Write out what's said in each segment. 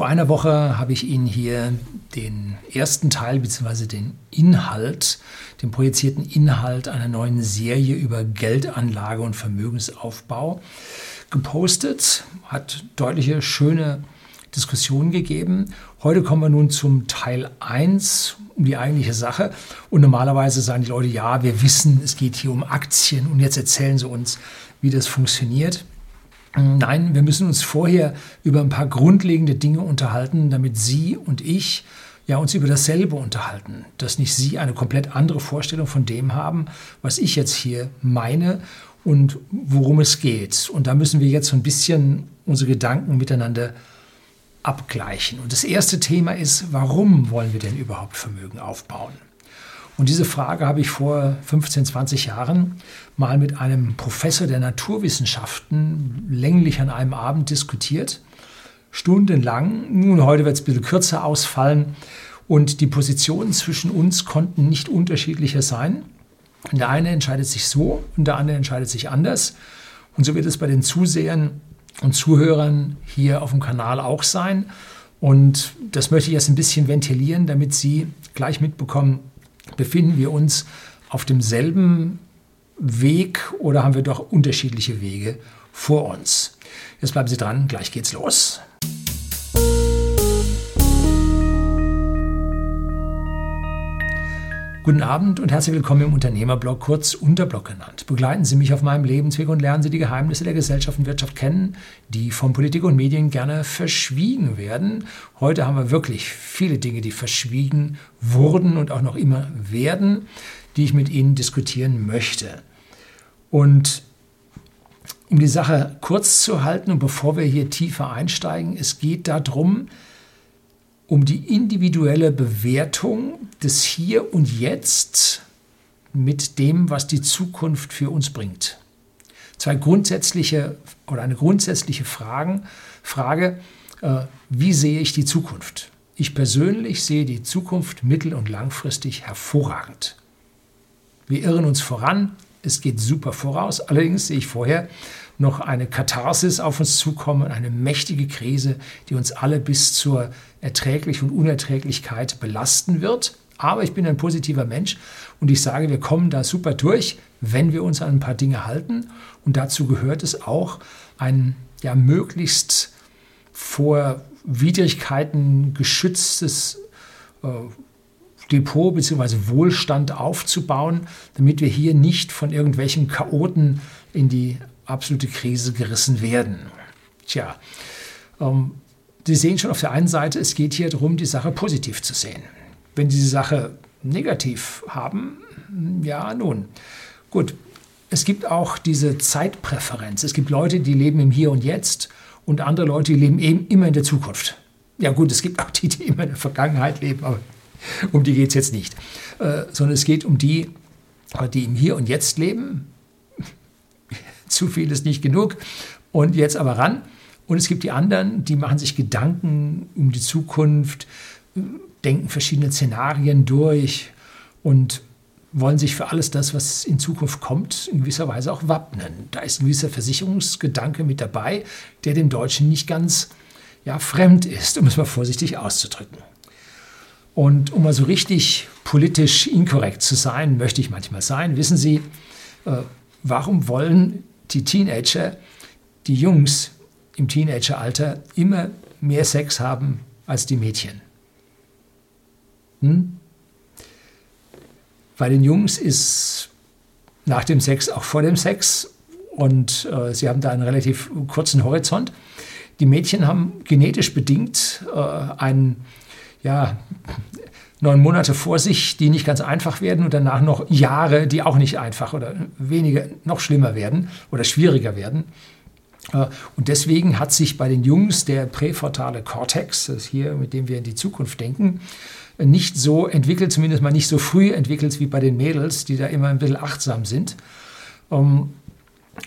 Vor einer Woche habe ich Ihnen hier den ersten Teil bzw. den Inhalt, den projizierten Inhalt einer neuen Serie über Geldanlage und Vermögensaufbau gepostet. Hat deutliche, schöne Diskussionen gegeben. Heute kommen wir nun zum Teil 1, um die eigentliche Sache. Und normalerweise sagen die Leute, ja, wir wissen, es geht hier um Aktien und jetzt erzählen sie uns, wie das funktioniert. Nein, wir müssen uns vorher über ein paar grundlegende Dinge unterhalten, damit Sie und ich ja uns über dasselbe unterhalten, dass nicht Sie eine komplett andere Vorstellung von dem haben, was ich jetzt hier meine und worum es geht. Und da müssen wir jetzt so ein bisschen unsere Gedanken miteinander abgleichen. Und das erste Thema ist, warum wollen wir denn überhaupt Vermögen aufbauen? Und diese Frage habe ich vor 15, 20 Jahren mal mit einem Professor der Naturwissenschaften länglich an einem Abend diskutiert. Stundenlang. Nun, heute wird es ein bisschen kürzer ausfallen. Und die Positionen zwischen uns konnten nicht unterschiedlicher sein. Der eine entscheidet sich so und der andere entscheidet sich anders. Und so wird es bei den Zusehern und Zuhörern hier auf dem Kanal auch sein. Und das möchte ich jetzt ein bisschen ventilieren, damit Sie gleich mitbekommen, befinden wir uns auf demselben Weg oder haben wir doch unterschiedliche Wege vor uns? Jetzt bleiben Sie dran, gleich geht's los. Guten Abend und herzlich willkommen im Unternehmerblog, kurz Unterblog genannt. Begleiten Sie mich auf meinem Lebensweg und lernen Sie die Geheimnisse der Gesellschaft und Wirtschaft kennen, die von Politik und Medien gerne verschwiegen werden. Heute haben wir wirklich viele Dinge, die verschwiegen wurden und auch noch immer werden, die ich mit Ihnen diskutieren möchte. Und um die Sache kurz zu halten und bevor wir hier tiefer einsteigen, es geht darum, um die individuelle Bewertung des Hier und Jetzt mit dem, was die Zukunft für uns bringt. Zwei grundsätzliche oder eine grundsätzliche Fragen, Frage, äh, wie sehe ich die Zukunft? Ich persönlich sehe die Zukunft mittel- und langfristig hervorragend. Wir irren uns voran, es geht super voraus, allerdings sehe ich vorher noch eine Katharsis auf uns zukommen, eine mächtige Krise, die uns alle bis zur Erträglich und Unerträglichkeit belasten wird. Aber ich bin ein positiver Mensch und ich sage, wir kommen da super durch, wenn wir uns an ein paar Dinge halten. Und dazu gehört es auch, ein ja, möglichst vor Widrigkeiten geschütztes äh, Depot bzw. Wohlstand aufzubauen, damit wir hier nicht von irgendwelchen Chaoten in die absolute Krise gerissen werden. Tja, ähm, Sie sehen schon auf der einen Seite, es geht hier darum, die Sache positiv zu sehen. Wenn Sie die Sache negativ haben, ja, nun, gut. Es gibt auch diese Zeitpräferenz. Es gibt Leute, die leben im Hier und Jetzt und andere Leute, die leben eben immer in der Zukunft. Ja gut, es gibt auch die, die immer in der Vergangenheit leben, aber um die geht es jetzt nicht. Äh, sondern es geht um die, die im Hier und Jetzt leben, zu viel ist nicht genug. Und jetzt aber ran. Und es gibt die anderen, die machen sich Gedanken um die Zukunft, denken verschiedene Szenarien durch und wollen sich für alles das, was in Zukunft kommt, in gewisser Weise auch wappnen. Da ist ein gewisser Versicherungsgedanke mit dabei, der dem Deutschen nicht ganz ja, fremd ist, um es mal vorsichtig auszudrücken. Und um mal so richtig politisch inkorrekt zu sein, möchte ich manchmal sein, wissen Sie, äh, warum wollen die Teenager, die Jungs im Teenageralter immer mehr Sex haben als die Mädchen. Hm? Bei den Jungs ist nach dem Sex auch vor dem Sex und äh, sie haben da einen relativ kurzen Horizont. Die Mädchen haben genetisch bedingt äh, einen ja, neun Monate vor sich, die nicht ganz einfach werden und danach noch Jahre, die auch nicht einfach oder weniger, noch schlimmer werden oder schwieriger werden. Äh, und deswegen hat sich bei den Jungs der präfrontale Cortex, das hier, mit dem wir in die Zukunft denken, nicht so entwickelt, zumindest mal nicht so früh entwickelt wie bei den Mädels, die da immer ein bisschen achtsam sind. Ähm,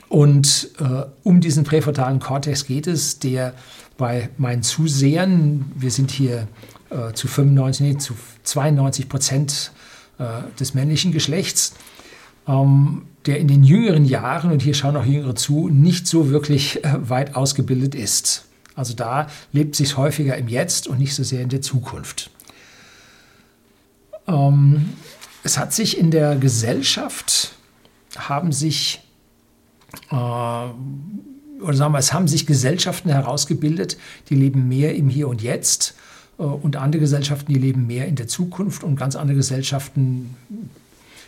und äh, um diesen präfrontalen Cortex geht es, der bei meinen Zusehern, wir sind hier äh, zu 95, nee, zu 92 Prozent äh, des männlichen Geschlechts, ähm, der in den jüngeren Jahren, und hier schauen auch Jüngere zu, nicht so wirklich äh, weit ausgebildet ist. Also da lebt sich häufiger im Jetzt und nicht so sehr in der Zukunft. Ähm, es hat sich in der Gesellschaft, haben sich, äh, oder sagen wir, es haben sich Gesellschaften herausgebildet, die leben mehr im Hier und Jetzt und andere Gesellschaften, die leben mehr in der Zukunft und ganz andere Gesellschaften,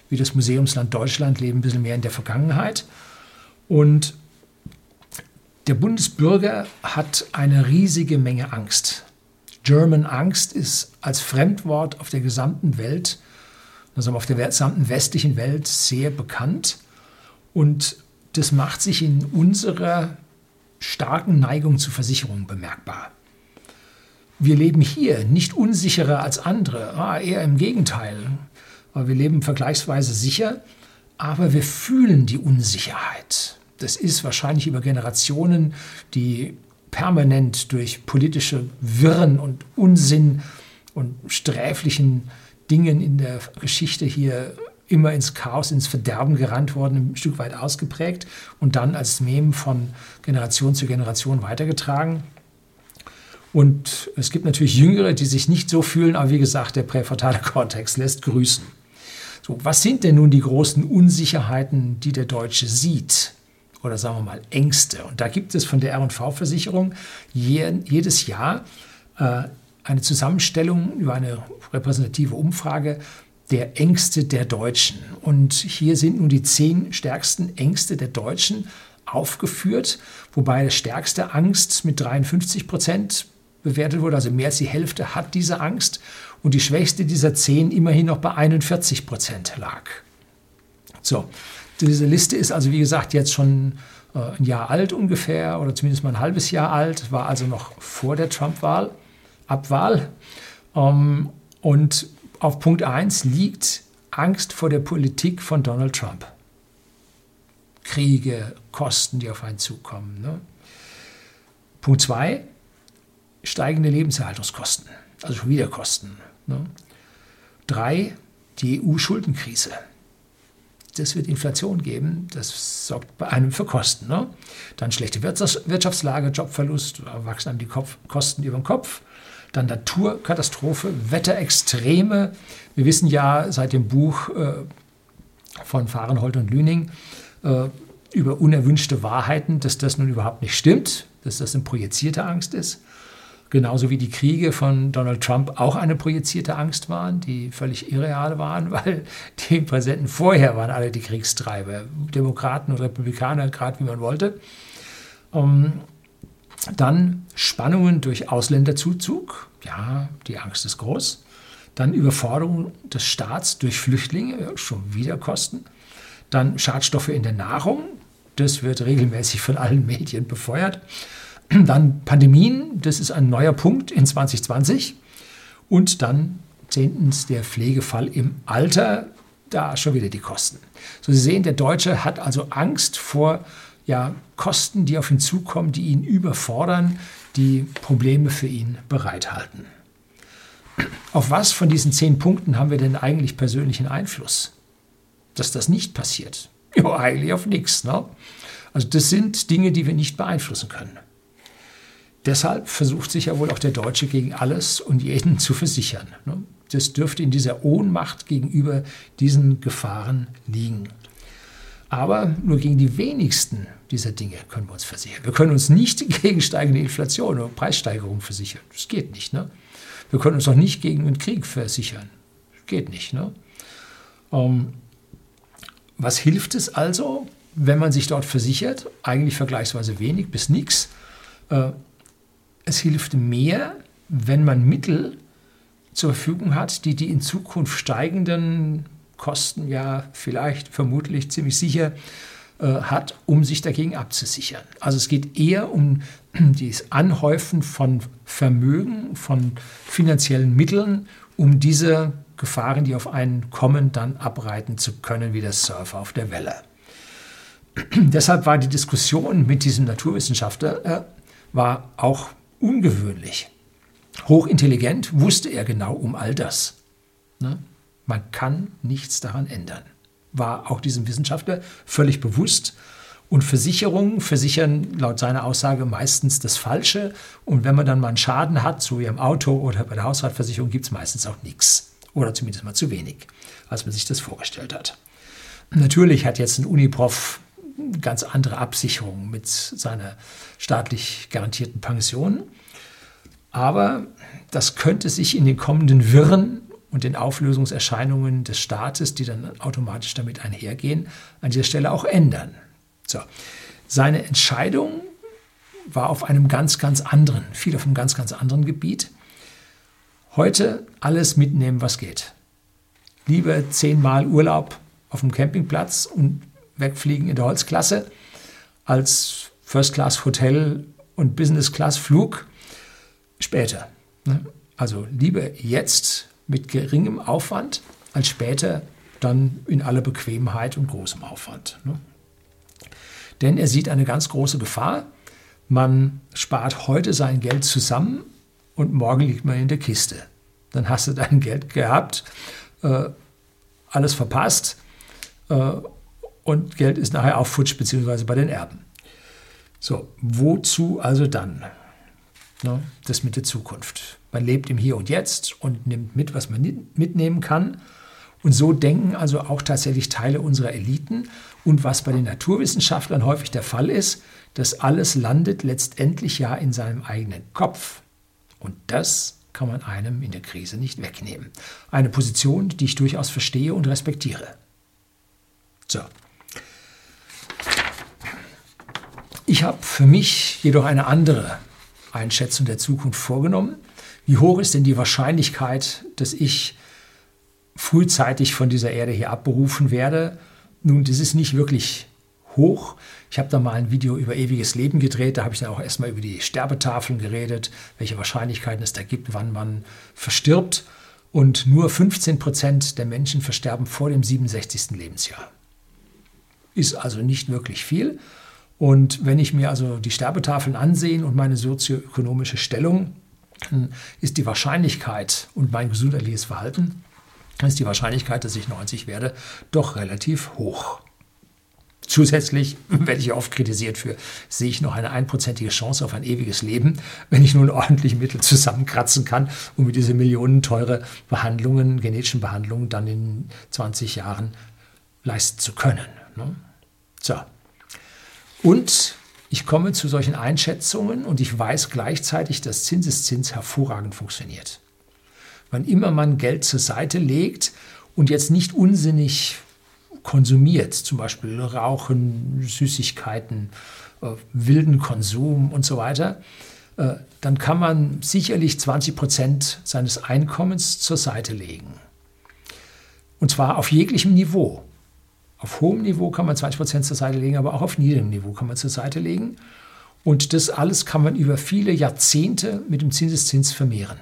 wie das Museumsland Deutschland, leben ein bisschen mehr in der Vergangenheit. Und der Bundesbürger hat eine riesige Menge Angst. German Angst ist als Fremdwort auf der gesamten Welt, also auf der gesamten westlichen Welt sehr bekannt. Und das macht sich in unserer starken Neigung zur Versicherung bemerkbar. Wir leben hier nicht unsicherer als andere, ah, eher im Gegenteil. Wir leben vergleichsweise sicher, aber wir fühlen die Unsicherheit. Das ist wahrscheinlich über Generationen, die permanent durch politische Wirren und Unsinn und sträflichen Dingen in der Geschichte hier immer ins Chaos, ins Verderben gerannt worden, ein Stück weit ausgeprägt und dann als Mem von Generation zu Generation weitergetragen. Und es gibt natürlich Jüngere, die sich nicht so fühlen, aber wie gesagt, der präfrontale Kortex lässt grüßen. So, was sind denn nun die großen Unsicherheiten, die der Deutsche sieht? Oder sagen wir mal Ängste. Und da gibt es von der RV-Versicherung jedes Jahr äh, eine Zusammenstellung über eine repräsentative Umfrage der Ängste der Deutschen. Und hier sind nun die zehn stärksten Ängste der Deutschen aufgeführt, wobei stärkste Angst mit 53 Prozent bewertet wurde, also mehr als die Hälfte hat diese Angst und die schwächste dieser zehn immerhin noch bei 41 Prozent lag. So, diese Liste ist also wie gesagt jetzt schon äh, ein Jahr alt ungefähr oder zumindest mal ein halbes Jahr alt, war also noch vor der Trump-Wahl, Abwahl. Ähm, und auf Punkt 1 liegt Angst vor der Politik von Donald Trump. Kriege, Kosten, die auf einen zukommen. Ne? Punkt 2, steigende Lebenserhaltungskosten, also schon wieder Kosten. Ne? Drei, die EU-Schuldenkrise. Das wird Inflation geben, das sorgt bei einem für Kosten. Ne? Dann schlechte Wirtschaftslage, Jobverlust, wachsen einem die Kopf, Kosten über den Kopf. Dann Naturkatastrophe, Wetterextreme. Wir wissen ja seit dem Buch äh, von Fahrenhold und Lüning äh, über unerwünschte Wahrheiten, dass das nun überhaupt nicht stimmt, dass das eine projizierte Angst ist. Genauso wie die Kriege von Donald Trump auch eine projizierte Angst waren, die völlig irreal waren, weil die Präsidenten vorher waren alle die Kriegstreiber, Demokraten und Republikaner, gerade wie man wollte. Ähm, dann Spannungen durch Ausländerzuzug, ja, die Angst ist groß. Dann Überforderung des Staats durch Flüchtlinge, schon wieder Kosten. Dann Schadstoffe in der Nahrung, das wird regelmäßig von allen Medien befeuert. Dann Pandemien, das ist ein neuer Punkt in 2020. Und dann zehntens der Pflegefall im Alter, da schon wieder die Kosten. So Sie sehen, der Deutsche hat also Angst vor ja, Kosten, die auf ihn zukommen, die ihn überfordern, die Probleme für ihn bereithalten. Auf was von diesen zehn Punkten haben wir denn eigentlich persönlichen Einfluss? Dass das nicht passiert? Ja, eigentlich auf nichts. Ne? Also das sind Dinge, die wir nicht beeinflussen können. Deshalb versucht sich ja wohl auch der Deutsche gegen alles und jeden zu versichern. Ne? Das dürfte in dieser Ohnmacht gegenüber diesen Gefahren liegen. Aber nur gegen die wenigsten dieser Dinge können wir uns versichern. Wir können uns nicht gegen steigende Inflation oder Preissteigerung versichern. Das geht nicht. Ne? Wir können uns auch nicht gegen einen Krieg versichern. Das geht nicht. Ne? Ähm, was hilft es also, wenn man sich dort versichert? Eigentlich vergleichsweise wenig bis nichts. Äh, es hilft mehr, wenn man Mittel zur Verfügung hat, die die in Zukunft steigenden Kosten ja vielleicht, vermutlich, ziemlich sicher äh, hat, um sich dagegen abzusichern. Also es geht eher um das Anhäufen von Vermögen, von finanziellen Mitteln, um diese Gefahren, die auf einen kommen, dann abreiten zu können wie der Surfer auf der Welle. Deshalb war die Diskussion mit diesem Naturwissenschaftler äh, war auch ungewöhnlich. Hochintelligent wusste er genau um all das. Ne? Man kann nichts daran ändern. War auch diesem Wissenschaftler völlig bewusst. Und Versicherungen versichern laut seiner Aussage meistens das Falsche. Und wenn man dann mal einen Schaden hat, so wie im Auto oder bei der Hausratversicherung, gibt es meistens auch nichts. Oder zumindest mal zu wenig, als man sich das vorgestellt hat. Natürlich hat jetzt ein Uniprof ganz andere Absicherung mit seiner staatlich garantierten Pension. Aber das könnte sich in den kommenden Wirren und den Auflösungserscheinungen des Staates, die dann automatisch damit einhergehen, an dieser Stelle auch ändern. So. Seine Entscheidung war auf einem ganz, ganz anderen, viel auf einem ganz, ganz anderen Gebiet. Heute alles mitnehmen, was geht. Lieber zehnmal Urlaub auf dem Campingplatz und wegfliegen in der Holzklasse als First Class Hotel und Business Class Flug später. Ne? Also lieber jetzt mit geringem Aufwand als später dann in aller Bequemheit und großem Aufwand. Ne? Denn er sieht eine ganz große Gefahr. Man spart heute sein Geld zusammen und morgen liegt man in der Kiste. Dann hast du dein Geld gehabt, äh, alles verpasst äh, und Geld ist nachher auch futsch, beziehungsweise bei den Erben. So, wozu also dann? Ne, das mit der Zukunft. Man lebt im Hier und Jetzt und nimmt mit, was man mitnehmen kann. Und so denken also auch tatsächlich Teile unserer Eliten. Und was bei den Naturwissenschaftlern häufig der Fall ist, das alles landet letztendlich ja in seinem eigenen Kopf. Und das kann man einem in der Krise nicht wegnehmen. Eine Position, die ich durchaus verstehe und respektiere. So, Ich habe für mich jedoch eine andere Einschätzung der Zukunft vorgenommen. Wie hoch ist denn die Wahrscheinlichkeit, dass ich frühzeitig von dieser Erde hier abberufen werde? Nun, das ist nicht wirklich hoch. Ich habe da mal ein Video über ewiges Leben gedreht. Da habe ich dann auch erstmal über die Sterbetafeln geredet, welche Wahrscheinlichkeiten es da gibt, wann man verstirbt. Und nur 15 Prozent der Menschen versterben vor dem 67. Lebensjahr. Ist also nicht wirklich viel. Und wenn ich mir also die Sterbetafeln ansehe und meine sozioökonomische Stellung, ist die Wahrscheinlichkeit und mein gesundheitliches Verhalten, ist die Wahrscheinlichkeit, dass ich 90 werde, doch relativ hoch. Zusätzlich werde ich oft kritisiert für, sehe ich noch eine einprozentige Chance auf ein ewiges Leben, wenn ich nun ordentlich Mittel zusammenkratzen kann, um mit diese millionenteure Behandlungen, genetischen Behandlungen dann in 20 Jahren leisten zu können. Ne? So, und ich komme zu solchen Einschätzungen und ich weiß gleichzeitig, dass Zinseszins hervorragend funktioniert. Wann immer man Geld zur Seite legt und jetzt nicht unsinnig konsumiert, zum Beispiel Rauchen, Süßigkeiten, äh, wilden Konsum und so weiter, äh, dann kann man sicherlich 20 Prozent seines Einkommens zur Seite legen. Und zwar auf jeglichem Niveau. Auf hohem Niveau kann man 20 Prozent zur Seite legen, aber auch auf niedrigem Niveau kann man zur Seite legen. Und das alles kann man über viele Jahrzehnte mit dem Zinseszins vermehren.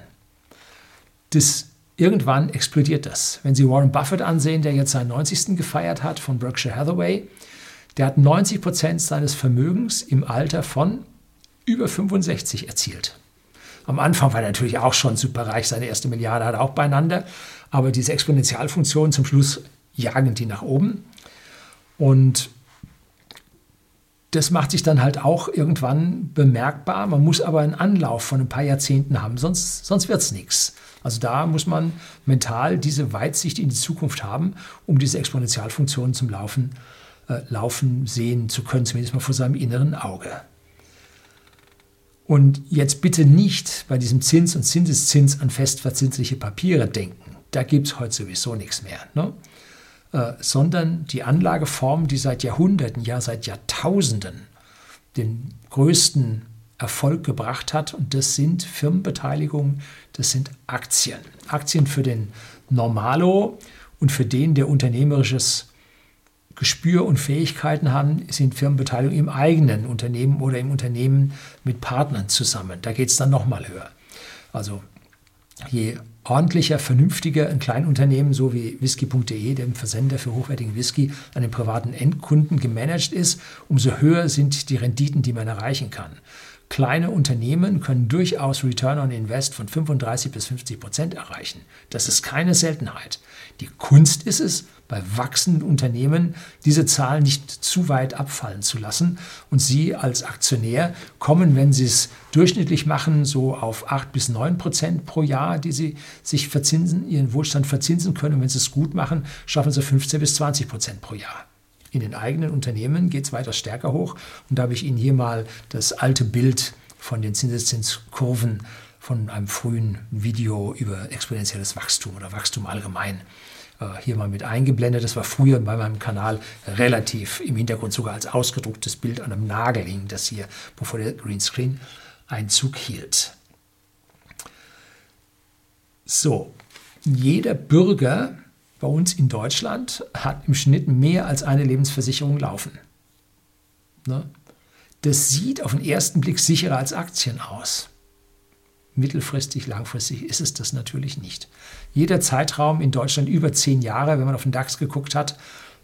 Das, irgendwann explodiert das. Wenn Sie Warren Buffett ansehen, der jetzt seinen 90. gefeiert hat von Berkshire Hathaway, der hat 90 Prozent seines Vermögens im Alter von über 65 erzielt. Am Anfang war er natürlich auch schon superreich, seine erste Milliarde hat er auch beieinander, aber diese Exponentialfunktion zum Schluss jagen die nach oben. Und das macht sich dann halt auch irgendwann bemerkbar. Man muss aber einen Anlauf von ein paar Jahrzehnten haben, sonst, sonst wird es nichts. Also da muss man mental diese Weitsicht in die Zukunft haben, um diese Exponentialfunktionen zum Laufen, äh, Laufen sehen zu können, zumindest mal vor seinem inneren Auge. Und jetzt bitte nicht bei diesem Zins und Zinseszins an festverzinsliche Papiere denken. Da gibt es heute sowieso nichts mehr. Ne? Äh, sondern die Anlageform, die seit Jahrhunderten, ja seit Jahrtausenden den größten Erfolg gebracht hat. Und das sind Firmenbeteiligungen, das sind Aktien. Aktien für den Normalo und für den, der unternehmerisches Gespür und Fähigkeiten haben, sind Firmenbeteiligungen im eigenen Unternehmen oder im Unternehmen mit Partnern zusammen. Da geht es dann nochmal höher. Also je ordentlicher, vernünftiger ein Kleinunternehmen, so wie whisky.de, dem Versender für hochwertigen Whisky, an den privaten Endkunden gemanagt ist, umso höher sind die Renditen, die man erreichen kann. Kleine Unternehmen können durchaus Return on Invest von 35 bis 50 Prozent erreichen. Das ist keine Seltenheit. Die Kunst ist es, bei wachsenden Unternehmen diese Zahlen nicht zu weit abfallen zu lassen und Sie als Aktionär kommen, wenn Sie es durchschnittlich machen, so auf 8 bis 9 Prozent pro Jahr, die Sie sich verzinsen, Ihren Wohlstand verzinsen können. Und wenn Sie es gut machen, schaffen Sie 15 bis 20 Prozent pro Jahr. In den eigenen Unternehmen geht es weiter stärker hoch. Und da habe ich Ihnen hier mal das alte Bild von den Zinseszinskurven von einem frühen Video über exponentielles Wachstum oder Wachstum allgemein äh, hier mal mit eingeblendet. Das war früher bei meinem Kanal relativ im Hintergrund sogar als ausgedrucktes Bild an einem Nagel hing, das hier, bevor der Greenscreen Einzug hielt. So, jeder Bürger bei uns in Deutschland hat im Schnitt mehr als eine Lebensversicherung laufen. Ne? Das sieht auf den ersten Blick sicherer als Aktien aus. Mittelfristig, langfristig ist es das natürlich nicht. Jeder Zeitraum in Deutschland über zehn Jahre, wenn man auf den DAX geguckt hat,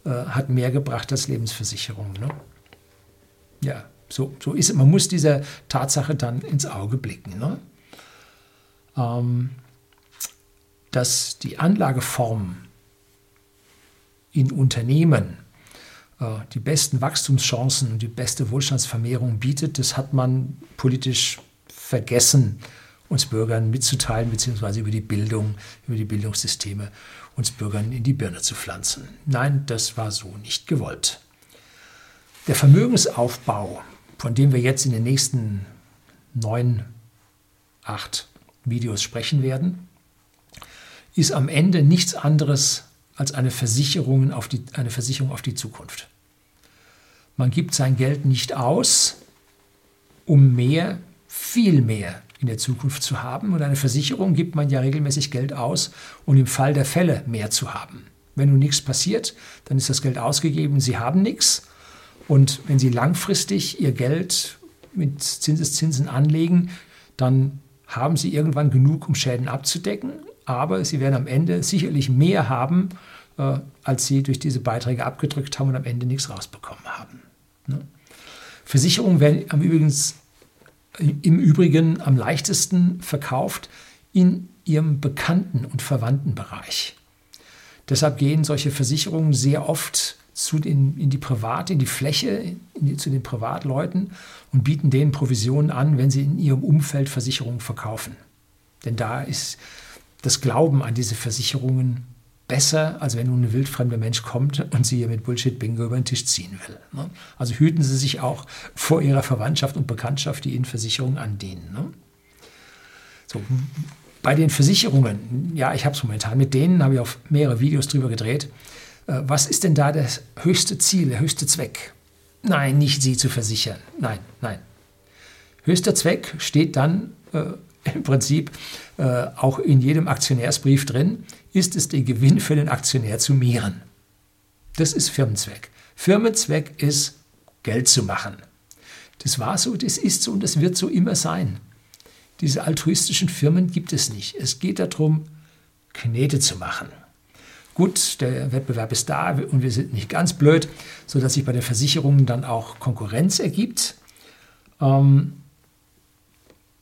äh, hat mehr gebracht als Lebensversicherung. Ne? Ja, so, so ist es. Man muss dieser Tatsache dann ins Auge blicken. Ne? Ähm, dass die Anlageform in Unternehmen äh, die besten Wachstumschancen und die beste Wohlstandsvermehrung bietet, das hat man politisch vergessen, uns Bürgern mitzuteilen, beziehungsweise über die Bildung, über die Bildungssysteme uns Bürgern in die Birne zu pflanzen. Nein, das war so nicht gewollt. Der Vermögensaufbau, von dem wir jetzt in den nächsten neun, acht Videos sprechen werden, ist am Ende nichts anderes als eine Versicherung auf die, eine Versicherung auf die Zukunft. Man gibt sein Geld nicht aus, um mehr, viel mehr in der Zukunft zu haben. Und eine Versicherung gibt man ja regelmäßig Geld aus, um im Fall der Fälle mehr zu haben. Wenn nun nichts passiert, dann ist das Geld ausgegeben, Sie haben nichts. Und wenn Sie langfristig Ihr Geld mit Zinseszinsen anlegen, dann haben Sie irgendwann genug, um Schäden abzudecken aber sie werden am Ende sicherlich mehr haben, äh, als sie durch diese Beiträge abgedrückt haben und am Ende nichts rausbekommen haben. Ne? Versicherungen werden am übrigens, im Übrigen am leichtesten verkauft in ihrem Bekannten- und Verwandtenbereich. Deshalb gehen solche Versicherungen sehr oft zu den, in die Privat, in die Fläche, in die, zu den Privatleuten und bieten denen Provisionen an, wenn sie in ihrem Umfeld Versicherungen verkaufen. Denn da ist das Glauben an diese Versicherungen besser, als wenn nun ein wildfremder Mensch kommt und sie hier mit Bullshit-Bingo über den Tisch ziehen will. Ne? Also hüten Sie sich auch vor Ihrer Verwandtschaft und Bekanntschaft, die Ihnen Versicherungen andienen. Ne? So, bei den Versicherungen, ja, ich habe es momentan, mit denen habe ich auch mehrere Videos drüber gedreht. Äh, was ist denn da das höchste Ziel, der höchste Zweck? Nein, nicht Sie zu versichern. Nein, nein. Höchster Zweck steht dann äh, im Prinzip äh, auch in jedem Aktionärsbrief drin, ist es den Gewinn für den Aktionär zu mehren. Das ist Firmenzweck. Firmenzweck ist Geld zu machen. Das war so, das ist so und das wird so immer sein. Diese altruistischen Firmen gibt es nicht. Es geht darum, Knete zu machen. Gut, der Wettbewerb ist da und wir sind nicht ganz blöd, sodass sich bei den Versicherungen dann auch Konkurrenz ergibt. Ähm,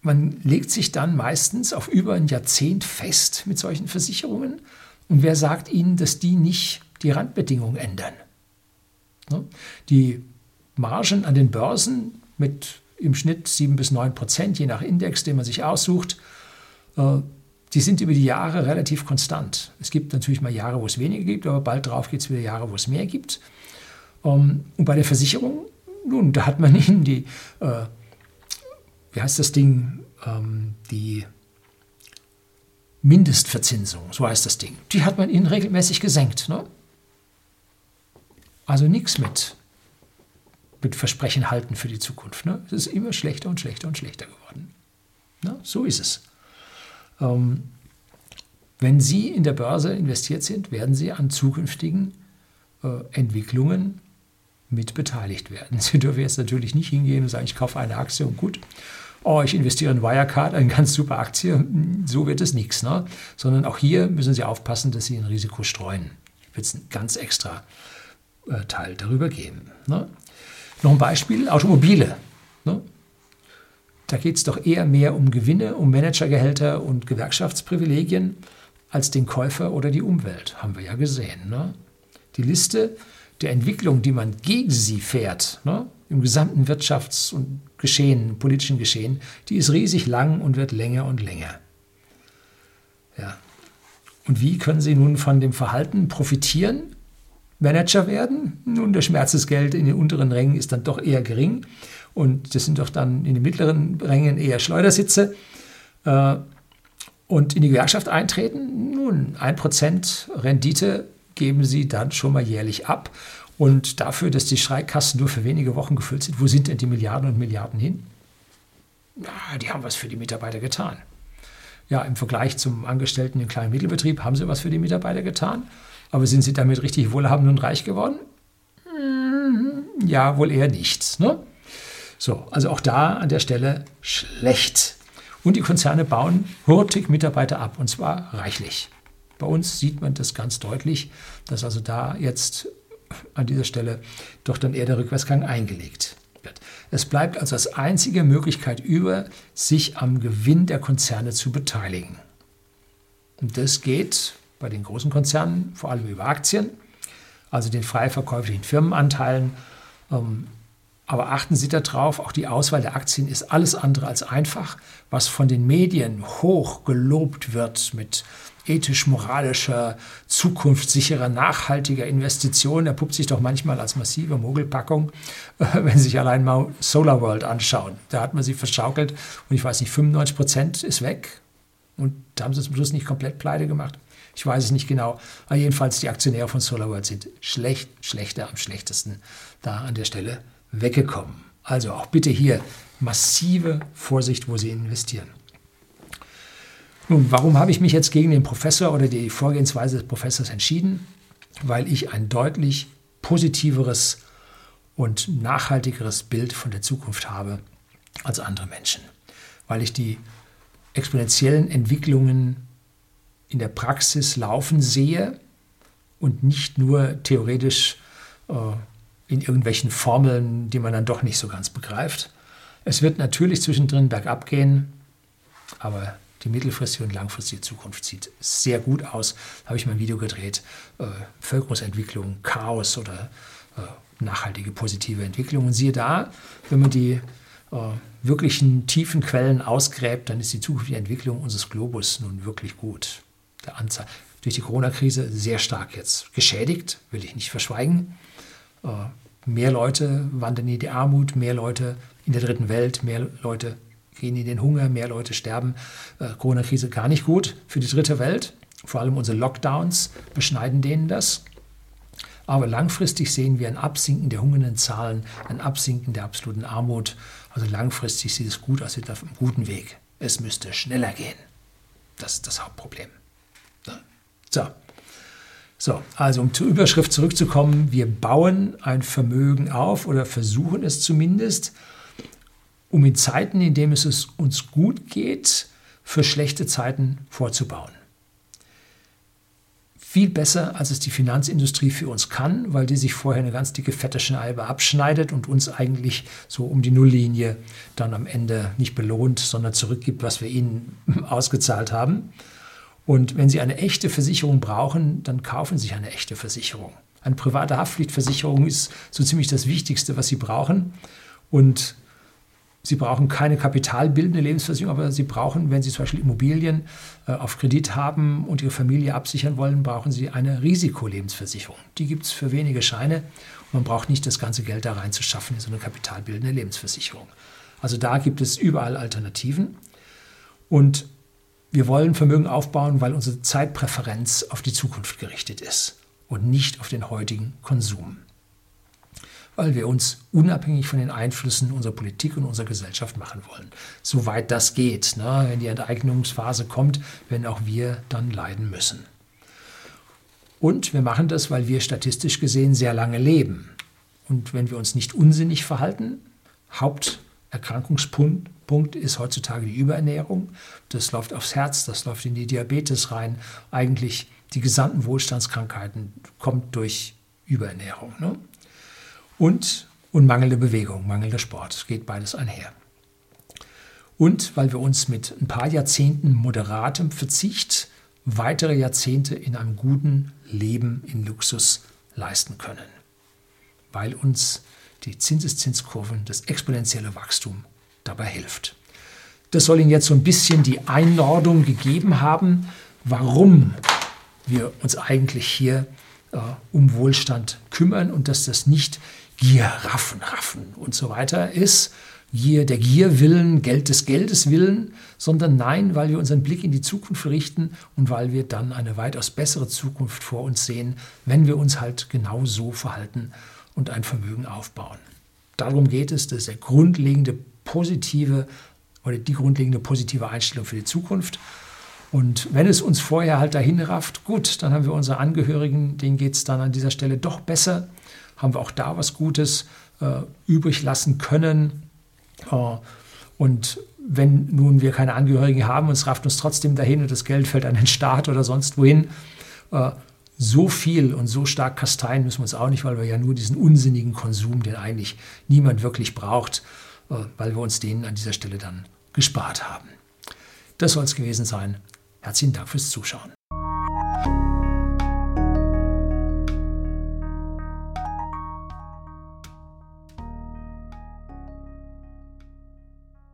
man legt sich dann meistens auf über ein Jahrzehnt fest mit solchen Versicherungen. Und wer sagt Ihnen, dass die nicht die Randbedingungen ändern? Ne? Die Margen an den Börsen mit im Schnitt 7 bis 9 Prozent, je nach Index, den man sich aussucht, äh, die sind über die Jahre relativ konstant. Es gibt natürlich mal Jahre, wo es weniger gibt, aber bald darauf gibt es wieder Jahre, wo es mehr gibt. Ähm, und bei der Versicherung, nun, da hat man ihnen die äh, wie heißt das Ding, ähm, die Mindestverzinsung, so heißt das Ding, die hat man ihnen regelmäßig gesenkt. Ne? Also nichts mit, mit Versprechen halten für die Zukunft. Ne? Es ist immer schlechter und schlechter und schlechter geworden. Ne? So ist es. Ähm, wenn Sie in der Börse investiert sind, werden Sie an zukünftigen äh, Entwicklungen mit beteiligt werden. Sie dürfen jetzt natürlich nicht hingehen und sagen, ich kaufe eine Aktie und gut. Oh, ich investiere in Wirecard, eine ganz super Aktie. So wird es nichts. Ne? Sondern auch hier müssen Sie aufpassen, dass Sie ein Risiko streuen. Wird es ein ganz extra äh, Teil darüber geben. Ne? Noch ein Beispiel, Automobile. Ne? Da geht es doch eher mehr um Gewinne, um Managergehälter und Gewerkschaftsprivilegien als den Käufer oder die Umwelt, haben wir ja gesehen. Ne? Die Liste der Entwicklung, die man gegen sie fährt, ne? im gesamten Wirtschafts- und Geschehen, politischen Geschehen, die ist riesig lang und wird länger und länger. Ja. Und wie können Sie nun von dem Verhalten profitieren? Manager werden? Nun, der Schmerzesgeld in den unteren Rängen ist dann doch eher gering. Und das sind doch dann in den mittleren Rängen eher Schleudersitze. Äh, und in die Gewerkschaft eintreten? Nun, 1% Rendite geben Sie dann schon mal jährlich ab. Und dafür, dass die Streikkassen nur für wenige Wochen gefüllt sind, wo sind denn die Milliarden und Milliarden hin? Ja, die haben was für die Mitarbeiter getan. Ja, im Vergleich zum Angestellten im kleinen Mittelbetrieb haben sie was für die Mitarbeiter getan. Aber sind sie damit richtig wohlhabend und reich geworden? Ja, wohl eher nichts. Ne? So, also auch da an der Stelle schlecht. Und die Konzerne bauen hurtig Mitarbeiter ab, und zwar reichlich. Bei uns sieht man das ganz deutlich, dass also da jetzt an dieser Stelle doch dann eher der Rückwärtsgang eingelegt wird. Es bleibt also als einzige Möglichkeit über, sich am Gewinn der Konzerne zu beteiligen. Und das geht bei den großen Konzernen vor allem über Aktien, also den frei verkäuflichen Firmenanteilen. Ähm, aber achten Sie darauf, auch die Auswahl der Aktien ist alles andere als einfach. Was von den Medien hoch gelobt wird mit ethisch-moralischer, zukunftssicherer, nachhaltiger Investition erpuppt sich doch manchmal als massive Mogelpackung, wenn Sie sich allein mal Solar World anschauen. Da hat man sie verschaukelt und ich weiß nicht, 95 Prozent ist weg. Und da haben sie zum Schluss nicht komplett pleite gemacht. Ich weiß es nicht genau. Aber jedenfalls die Aktionäre von SolarWorld sind schlecht, schlechter, am schlechtesten da an der Stelle weggekommen. Also auch bitte hier massive Vorsicht, wo Sie investieren. Nun, warum habe ich mich jetzt gegen den Professor oder die Vorgehensweise des Professors entschieden? Weil ich ein deutlich positiveres und nachhaltigeres Bild von der Zukunft habe als andere Menschen. Weil ich die exponentiellen Entwicklungen in der Praxis laufen sehe und nicht nur theoretisch äh, in irgendwelchen Formeln, die man dann doch nicht so ganz begreift. Es wird natürlich zwischendrin bergab gehen, aber die mittelfristige und langfristige Zukunft sieht sehr gut aus. Da habe ich mein Video gedreht. Äh, Bevölkerungsentwicklung, Chaos oder äh, nachhaltige positive Entwicklung. Und siehe da, wenn man die äh, wirklichen tiefen Quellen ausgräbt, dann ist die zukünftige Entwicklung unseres Globus nun wirklich gut der Anzahl durch die Corona-Krise sehr stark jetzt geschädigt, will ich nicht verschweigen. Äh, mehr Leute wandern in die Armut, mehr Leute in der dritten Welt, mehr Leute gehen in den Hunger, mehr Leute sterben. Äh, Corona-Krise gar nicht gut für die dritte Welt. Vor allem unsere Lockdowns beschneiden denen das. Aber langfristig sehen wir ein Absinken der hungernden Zahlen, ein Absinken der absoluten Armut. Also langfristig sieht es gut aus, wir sind auf einem guten Weg. Es müsste schneller gehen. Das ist das Hauptproblem. So. So, also um zur Überschrift zurückzukommen, wir bauen ein Vermögen auf oder versuchen es zumindest, um in Zeiten, in denen es uns gut geht, für schlechte Zeiten vorzubauen. Viel besser, als es die Finanzindustrie für uns kann, weil die sich vorher eine ganz dicke, fette Scheibe abschneidet und uns eigentlich so um die Nulllinie dann am Ende nicht belohnt, sondern zurückgibt, was wir ihnen ausgezahlt haben. Und wenn Sie eine echte Versicherung brauchen, dann kaufen Sie sich eine echte Versicherung. Eine private Haftpflichtversicherung ist so ziemlich das Wichtigste, was Sie brauchen. Und Sie brauchen keine kapitalbildende Lebensversicherung, aber Sie brauchen, wenn Sie zum Beispiel Immobilien äh, auf Kredit haben und Ihre Familie absichern wollen, brauchen Sie eine Risikolebensversicherung. Die gibt es für wenige Scheine und man braucht nicht das ganze Geld da reinzuschaffen in so eine kapitalbildende Lebensversicherung. Also da gibt es überall Alternativen. Und wir wollen Vermögen aufbauen, weil unsere Zeitpräferenz auf die Zukunft gerichtet ist und nicht auf den heutigen Konsum. Weil wir uns unabhängig von den Einflüssen unserer Politik und unserer Gesellschaft machen wollen. Soweit das geht. Ne? Wenn die Enteignungsphase kommt, werden auch wir dann leiden müssen. Und wir machen das, weil wir statistisch gesehen sehr lange leben. Und wenn wir uns nicht unsinnig verhalten, Haupterkrankungspunkt Punkt ist heutzutage die Überernährung. Das läuft aufs Herz, das läuft in die Diabetes rein. Eigentlich die gesamten Wohlstandskrankheiten kommt durch Überernährung. Ne? Und, und mangelnde Bewegung, mangelnder Sport. Es geht beides einher. und weil wir uns mit ein paar Jahrzehnten moderatem Verzicht weitere Jahrzehnte in einem guten Leben in Luxus leisten können, weil uns die Zinseszinskurven, das exponentielle Wachstum dabei hilft. Das soll Ihnen jetzt so ein bisschen die Einordnung gegeben haben, warum wir uns eigentlich hier äh, um Wohlstand kümmern und dass das nicht Gier, Raffen, Raffen und so weiter ist, Gier der Gier willen, Geld des Geldes willen, sondern nein, weil wir unseren Blick in die Zukunft richten und weil wir dann eine weitaus bessere Zukunft vor uns sehen, wenn wir uns halt genau so verhalten und ein Vermögen aufbauen. Darum geht es, das ist der grundlegende positive oder die grundlegende positive Einstellung für die Zukunft. Und wenn es uns vorher halt dahin rafft, gut, dann haben wir unsere Angehörigen, denen geht es dann an dieser Stelle doch besser, haben wir auch da was Gutes äh, übrig lassen können äh, und wenn nun wir keine Angehörigen haben und es rafft uns trotzdem dahin und das Geld fällt an den Staat oder sonst wohin, äh, so viel und so stark kasteien müssen wir uns auch nicht, weil wir ja nur diesen unsinnigen Konsum, den eigentlich niemand wirklich braucht, äh, weil wir uns den an dieser Stelle dann gespart haben. Das soll es gewesen sein. Herzlichen Dank fürs Zuschauen.